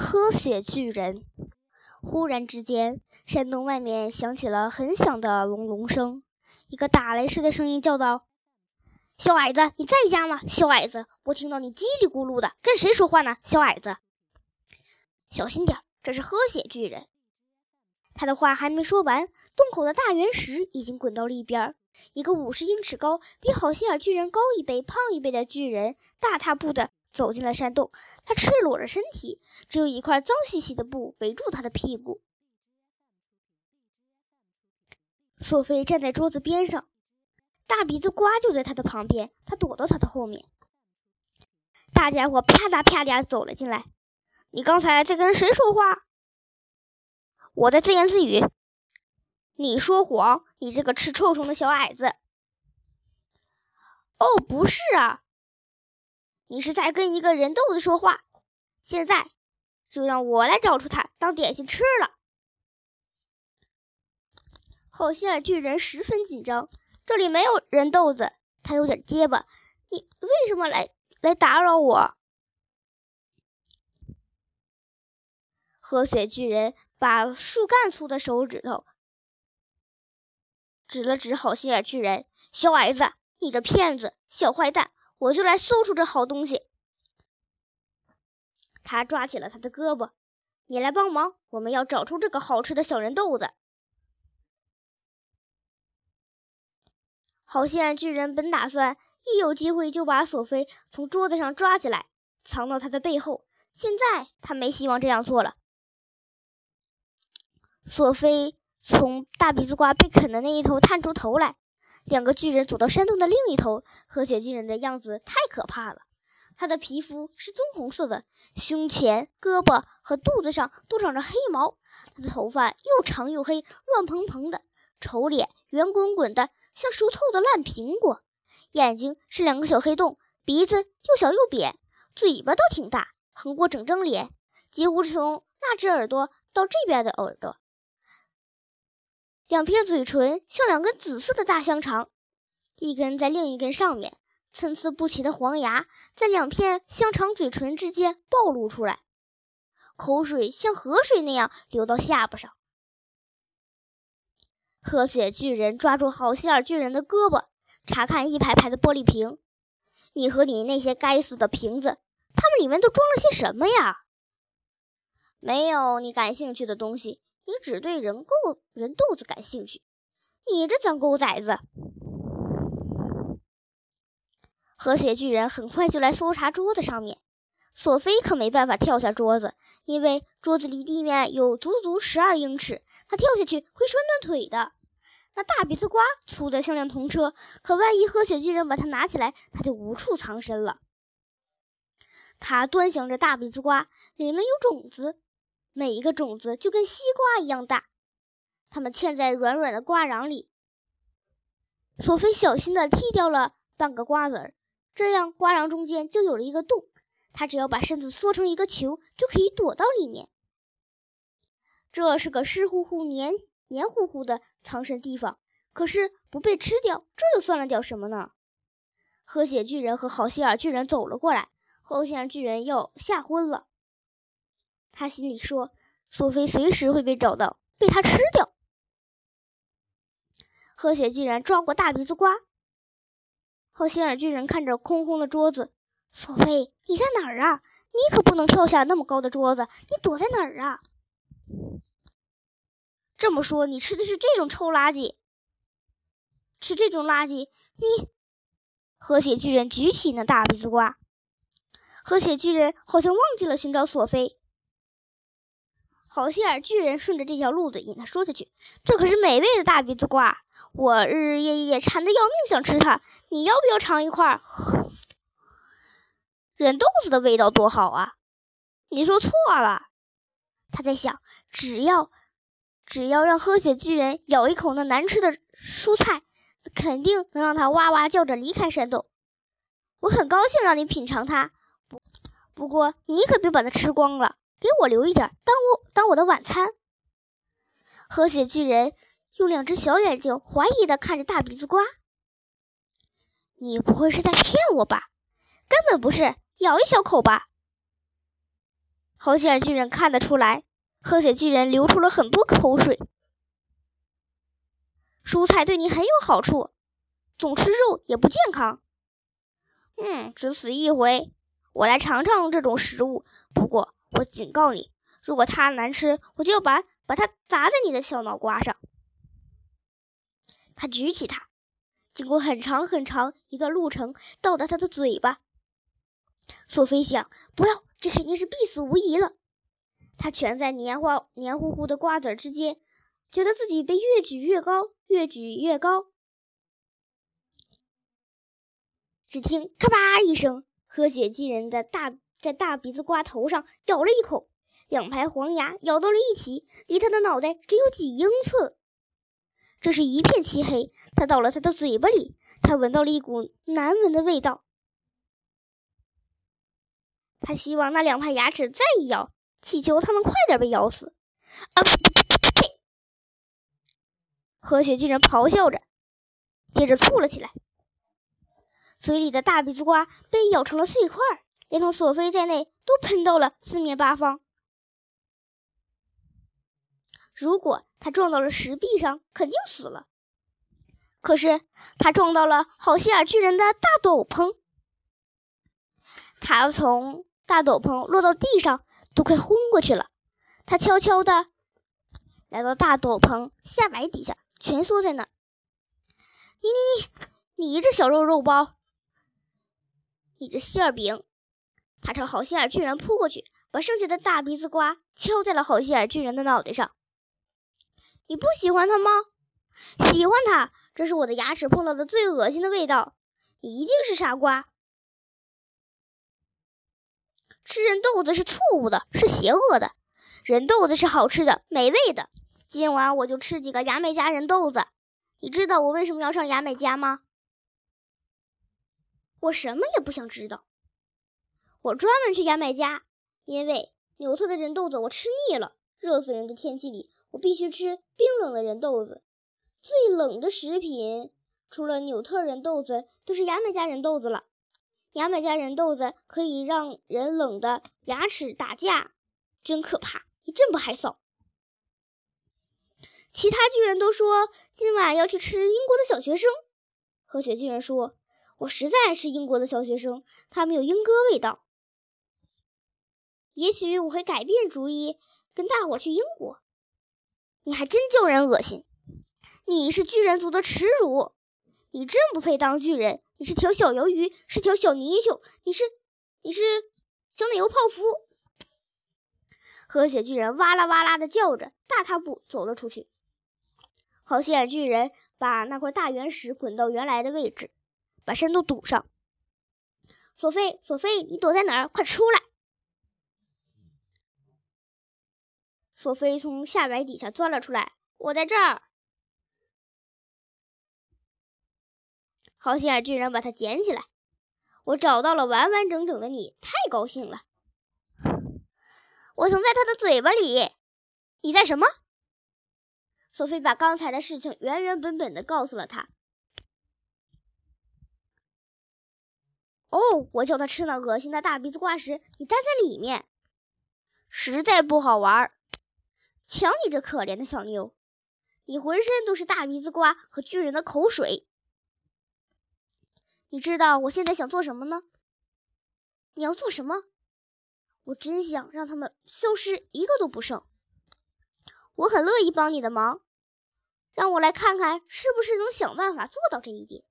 喝血巨人！忽然之间，山洞外面响起了很响的隆隆声，一个打雷似的声音叫道：“小矮子，你在家吗？小矮子，我听到你叽里咕噜的，跟谁说话呢？小矮子，小心点，这是喝血巨人。”他的话还没说完，洞口的大圆石已经滚到了一边。一个五十英尺高、比好心眼巨人高一倍、胖一倍的巨人，大踏步的走进了山洞。他赤裸着身体，只有一块脏兮兮的布围住他的屁股。索菲站在桌子边上，大鼻子瓜就在他的旁边。他躲到他的后面。大家伙啪嗒啪嗒走了进来。你刚才在跟谁说话？我在自言自语。你说谎！你这个吃臭虫的小矮子。哦，不是啊。你是在跟一个人豆子说话，现在就让我来找出它当点心吃了。好心眼巨人十分紧张，这里没有人豆子，他有点结巴。你为什么来来打扰我？喝血巨人把树干粗的手指头指了指好心眼巨人，小矮子，你这骗子，小坏蛋！我就来搜出这好东西。他抓起了他的胳膊，你来帮忙，我们要找出这个好吃的小人豆子。好心巨人本打算一有机会就把索菲从桌子上抓起来，藏到他的背后，现在他没希望这样做了。索菲从大鼻子瓜被啃的那一头探出头来。两个巨人走到山洞的另一头，喝血巨人的样子太可怕了。他的皮肤是棕红色的，胸前、胳膊和肚子上都长着黑毛。他的头发又长又黑，乱蓬蓬的，丑脸圆滚滚的，像熟透的烂苹果。眼睛是两个小黑洞，鼻子又小又扁，嘴巴倒挺大，横过整张脸，几乎是从那只耳朵到这边的耳朵。两片嘴唇像两根紫色的大香肠，一根在另一根上面，参差不齐的黄牙在两片香肠嘴唇之间暴露出来，口水像河水那样流到下巴上。喝血巨人抓住好心眼巨人的胳膊，查看一排排的玻璃瓶。你和你那些该死的瓶子，它们里面都装了些什么呀？没有你感兴趣的东西。你只对人够人肚子感兴趣，你这脏狗崽子！和血巨人很快就来搜查桌子上面，索菲可没办法跳下桌子，因为桌子离地面有足足十二英尺，他跳下去会摔断腿的。那大鼻子瓜粗的像辆童车，可万一喝血巨人把它拿起来，他就无处藏身了。他端详着大鼻子瓜，里面有种子。每一个种子就跟西瓜一样大，它们嵌在软软的瓜瓤里。索菲小心地剔掉了半个瓜子儿，这样瓜瓤中间就有了一个洞。他只要把身子缩成一个球，就可以躲到里面。这是个湿乎乎、黏黏糊糊的藏身地方，可是不被吃掉，这又算了点什么呢？喝血巨人和好心眼巨人走了过来，好心眼巨人要吓昏了。他心里说：“苏菲随时会被找到，被他吃掉。”喝血巨人抓过大鼻子瓜。好心眼巨人看着空空的桌子：“苏菲，你在哪儿啊？你可不能跳下那么高的桌子，你躲在哪儿啊？”这么说，你吃的是这种臭垃圾？吃这种垃圾，你……喝血巨人举起那大鼻子瓜。喝血巨人好像忘记了寻找索菲。好心眼巨人顺着这条路子引他说下去，这可是美味的大鼻子瓜，我日日夜夜馋得要命，想吃它。你要不要尝一块？忍豆子的味道多好啊！你说错了。他在想，只要只要让喝血巨人咬一口那难吃的蔬菜，肯定能让他哇哇叫着离开山洞。我很高兴让你品尝它，不不过你可别把它吃光了。给我留一点，当我当我的晚餐。喝血巨人用两只小眼睛怀疑的看着大鼻子瓜。你不会是在骗我吧？根本不是，咬一小口吧。好心眼巨人看得出来，喝血巨人流出了很多口水。蔬菜对你很有好处，总吃肉也不健康。嗯，只死一回，我来尝尝这种食物。不过我警告你，如果它难吃，我就要把把它砸在你的小脑瓜上。他举起它，经过很长很长一段路程，到达他的嘴巴。索菲想，不要，这肯定是必死无疑了。他蜷在黏花黏糊糊的瓜子之间，觉得自己被越举越高，越举越高。只听咔吧一声，喝血巨人的大在大鼻子瓜头上咬了一口，两排黄牙咬到了一起，离他的脑袋只有几英寸。这是一片漆黑，他到了他的嘴巴里，他闻到了一股难闻的味道。他希望那两排牙齿再一咬，祈求他能快点被咬死。啊呸呸呸！喝血巨人咆哮着，接着吐了起来，嘴里的大鼻子瓜被咬成了碎块儿，连同索菲在内都喷到了四面八方。如果他撞到了石壁上，肯定死了。可是他撞到了好心眼巨人的大斗篷，他从大斗篷落到地上，都快昏过去了。他悄悄地来到大斗篷下摆底下，蜷缩在那儿。你你你，你这小肉肉包，你这馅饼！他朝好心眼巨人扑过去，把剩下的大鼻子瓜敲在了好心眼巨人的脑袋上。你不喜欢他吗？喜欢他，这是我的牙齿碰到的最恶心的味道。你一定是傻瓜。吃人豆子是错误的，是邪恶的。人豆子是好吃的，美味的。今晚我就吃几个牙买加人豆子。你知道我为什么要上牙买加吗？我什么也不想知道。我专门去牙买加，因为纽特的人豆子我吃腻了。热死人的天气里。我必须吃冰冷的人豆子，最冷的食品除了纽特人豆子，都是牙买加人豆子了。牙买加人豆子可以让人冷的牙齿打架，真可怕，一阵不害臊。其他巨人都说今晚要去吃英国的小学生。和雪巨人说：“我实在爱吃英国的小学生，他们有英歌味道。也许我会改变主意，跟大伙去英国。”你还真叫人恶心！你是巨人族的耻辱！你真不配当巨人！你是条小鱿鱼，是条小泥鳅！你是，你是小奶油泡芙！和血巨人哇啦哇啦的叫着，大踏步走了出去。好心眼巨人把那块大圆石滚到原来的位置，把山洞堵上。索菲，索菲，你躲在哪儿？快出来！索菲从下摆底下钻了出来，我在这儿。好心眼巨人把它捡起来，我找到了完完整整的你，太高兴了。我藏在他的嘴巴里，你在什么？索菲把刚才的事情原原本本的告诉了他。哦，我叫他吃那恶心的大鼻子瓜时，你待在里面，实在不好玩儿。瞧你这可怜的小妞，你浑身都是大鼻子瓜和巨人的口水。你知道我现在想做什么呢？你要做什么？我真想让他们消失，一个都不剩。我很乐意帮你的忙，让我来看看是不是能想办法做到这一点。